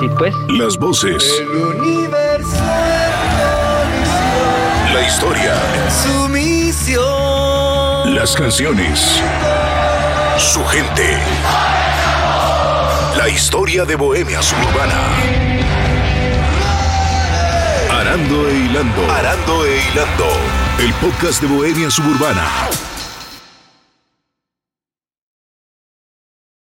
Sí, pues. Las voces. El universo La historia. su misión. Las canciones. Su gente. La historia de Bohemia Suburbana. Arando e Hilando. Arando e Hilando. El podcast de Bohemia Suburbana.